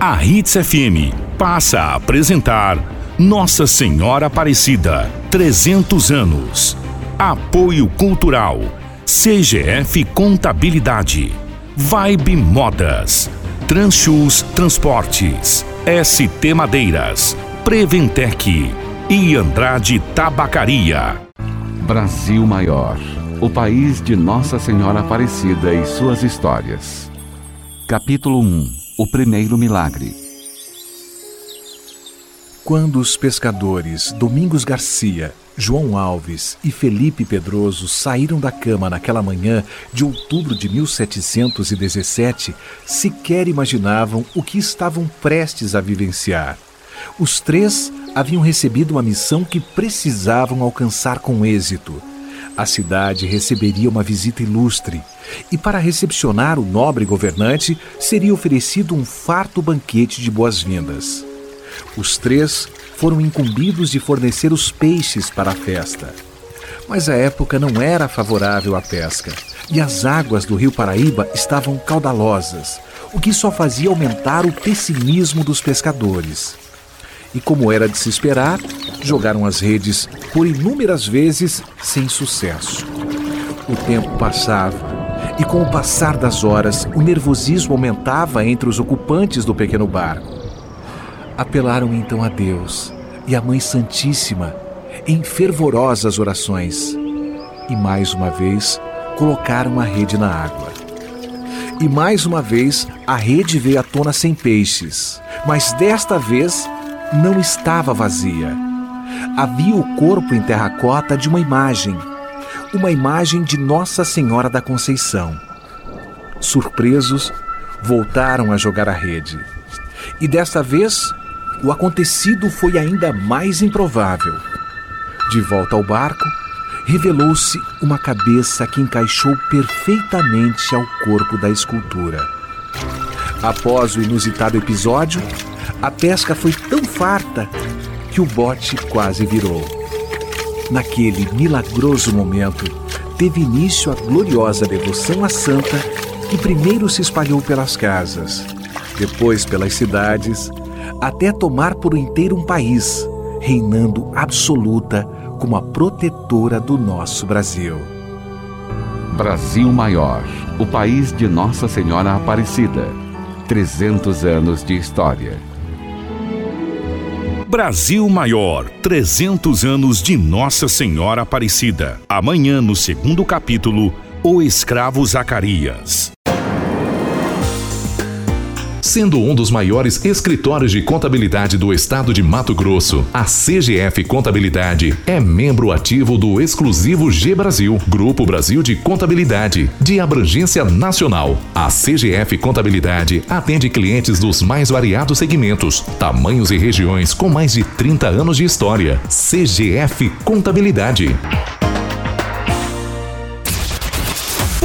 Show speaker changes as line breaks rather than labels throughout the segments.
A Hits FM passa a apresentar Nossa Senhora Aparecida, 300 anos. Apoio Cultural, CGF Contabilidade, Vibe Modas, Transchus Transportes, ST Madeiras, Preventec e Andrade Tabacaria.
Brasil Maior, o país de Nossa Senhora Aparecida e suas histórias. Capítulo 1 O primeiro milagre.
Quando os pescadores Domingos Garcia, João Alves e Felipe Pedroso saíram da cama naquela manhã de outubro de 1717, sequer imaginavam o que estavam prestes a vivenciar. Os três haviam recebido uma missão que precisavam alcançar com êxito. A cidade receberia uma visita ilustre, e para recepcionar o nobre governante seria oferecido um farto banquete de boas-vindas. Os três foram incumbidos de fornecer os peixes para a festa. Mas a época não era favorável à pesca, e as águas do rio Paraíba estavam caudalosas, o que só fazia aumentar o pessimismo dos pescadores e, como era de se esperar, jogaram as redes por inúmeras vezes sem sucesso. O tempo passava e, com o passar das horas, o nervosismo aumentava entre os ocupantes do pequeno barco. Apelaram então a Deus e à Mãe Santíssima em fervorosas orações e, mais uma vez, colocaram a rede na água. E mais uma vez a rede veio à tona sem peixes, mas desta vez não estava vazia. Havia o corpo em terracota de uma imagem, uma imagem de Nossa Senhora da Conceição. Surpresos, voltaram a jogar a rede. E desta vez, o acontecido foi ainda mais improvável. De volta ao barco, revelou-se uma cabeça que encaixou perfeitamente ao corpo da escultura. Após o inusitado episódio, a pesca foi tão farta que o bote quase virou. Naquele milagroso momento, teve início a gloriosa devoção à santa que primeiro se espalhou pelas casas, depois pelas cidades, até tomar por inteiro um país, reinando absoluta como a protetora do nosso Brasil.
Brasil Maior, o país de Nossa Senhora Aparecida. 300 anos de história.
Brasil Maior, 300 anos de Nossa Senhora Aparecida. Amanhã, no segundo capítulo, O Escravo Zacarias.
Sendo um dos maiores escritórios de contabilidade do estado de Mato Grosso, a CGF Contabilidade é membro ativo do exclusivo G Brasil, Grupo Brasil de Contabilidade, de abrangência nacional. A CGF Contabilidade atende clientes dos mais variados segmentos, tamanhos e regiões com mais de 30 anos de história. CGF Contabilidade.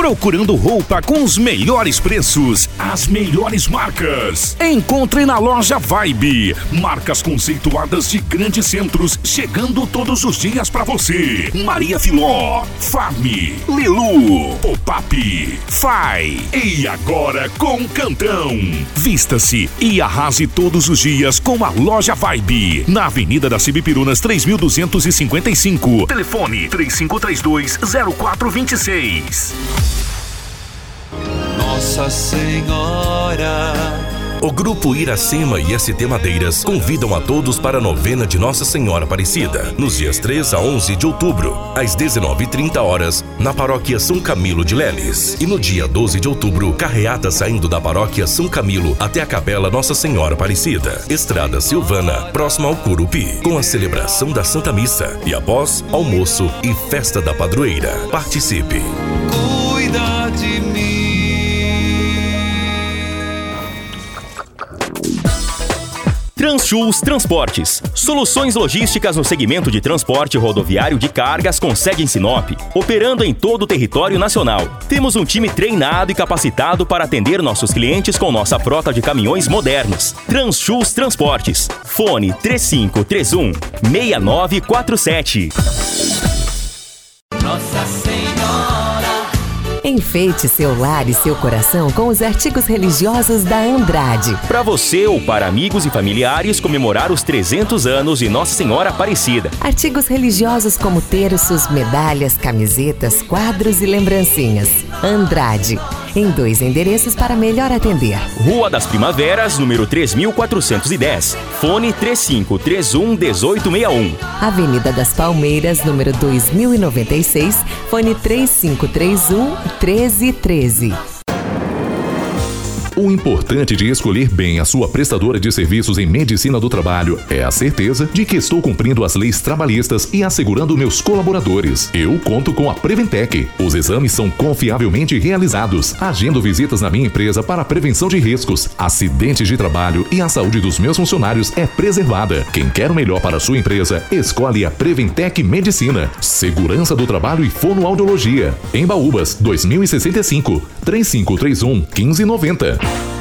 Procurando roupa com os melhores preços, as melhores marcas. Encontre na loja Vibe. Marcas conceituadas de grandes centros, chegando todos os dias para você. Maria Filó, Fami, Lilu, Pop-up, Fai. E agora com Cantão. Vista-se e arrase todos os dias com a loja Vibe. Na Avenida das Cibipirunas 3255. Telefone 3532 0426.
Nossa Senhora.
O Grupo Iracema e ST Madeiras convidam a todos para a novena de Nossa Senhora Aparecida, nos dias 3 a 11 de outubro, às 19h30 horas, na Paróquia São Camilo de Leles. E no dia 12 de outubro, carreata saindo da Paróquia São Camilo até a Capela Nossa Senhora Aparecida, Estrada Silvana, próxima ao Curupi, com a celebração da Santa Missa e após, almoço e festa da padroeira. Participe!
Transchus Transportes. Soluções logísticas no segmento de transporte rodoviário de cargas com sede em Sinop, operando em todo o território nacional. Temos um time treinado e capacitado para atender nossos clientes com nossa frota de caminhões modernos. Transchus Transportes. Fone 3531 6947.
Nossa
Enfeite seu lar e seu coração com os artigos religiosos da Andrade.
Para você ou para amigos e familiares comemorar os 300 anos de Nossa Senhora Aparecida.
Artigos religiosos como terços, medalhas, camisetas, quadros e lembrancinhas. Andrade. Em dois endereços para melhor atender.
Rua das Primaveras, número 3410. Fone 3531 1861.
Avenida das Palmeiras, número 2096. Fone 3531 1313.
O importante de escolher bem a sua prestadora de serviços em medicina do trabalho é a certeza de que estou cumprindo as leis trabalhistas e assegurando meus colaboradores. Eu conto com a Preventec. Os exames são confiavelmente realizados. Agendo visitas na minha empresa para prevenção de riscos, acidentes de trabalho e a saúde dos meus funcionários é preservada. Quem quer o melhor para a sua empresa, escolhe a Preventec Medicina. Segurança do trabalho e fonoaudiologia. Em Baúbas, 2065, 3531 1590. Thank you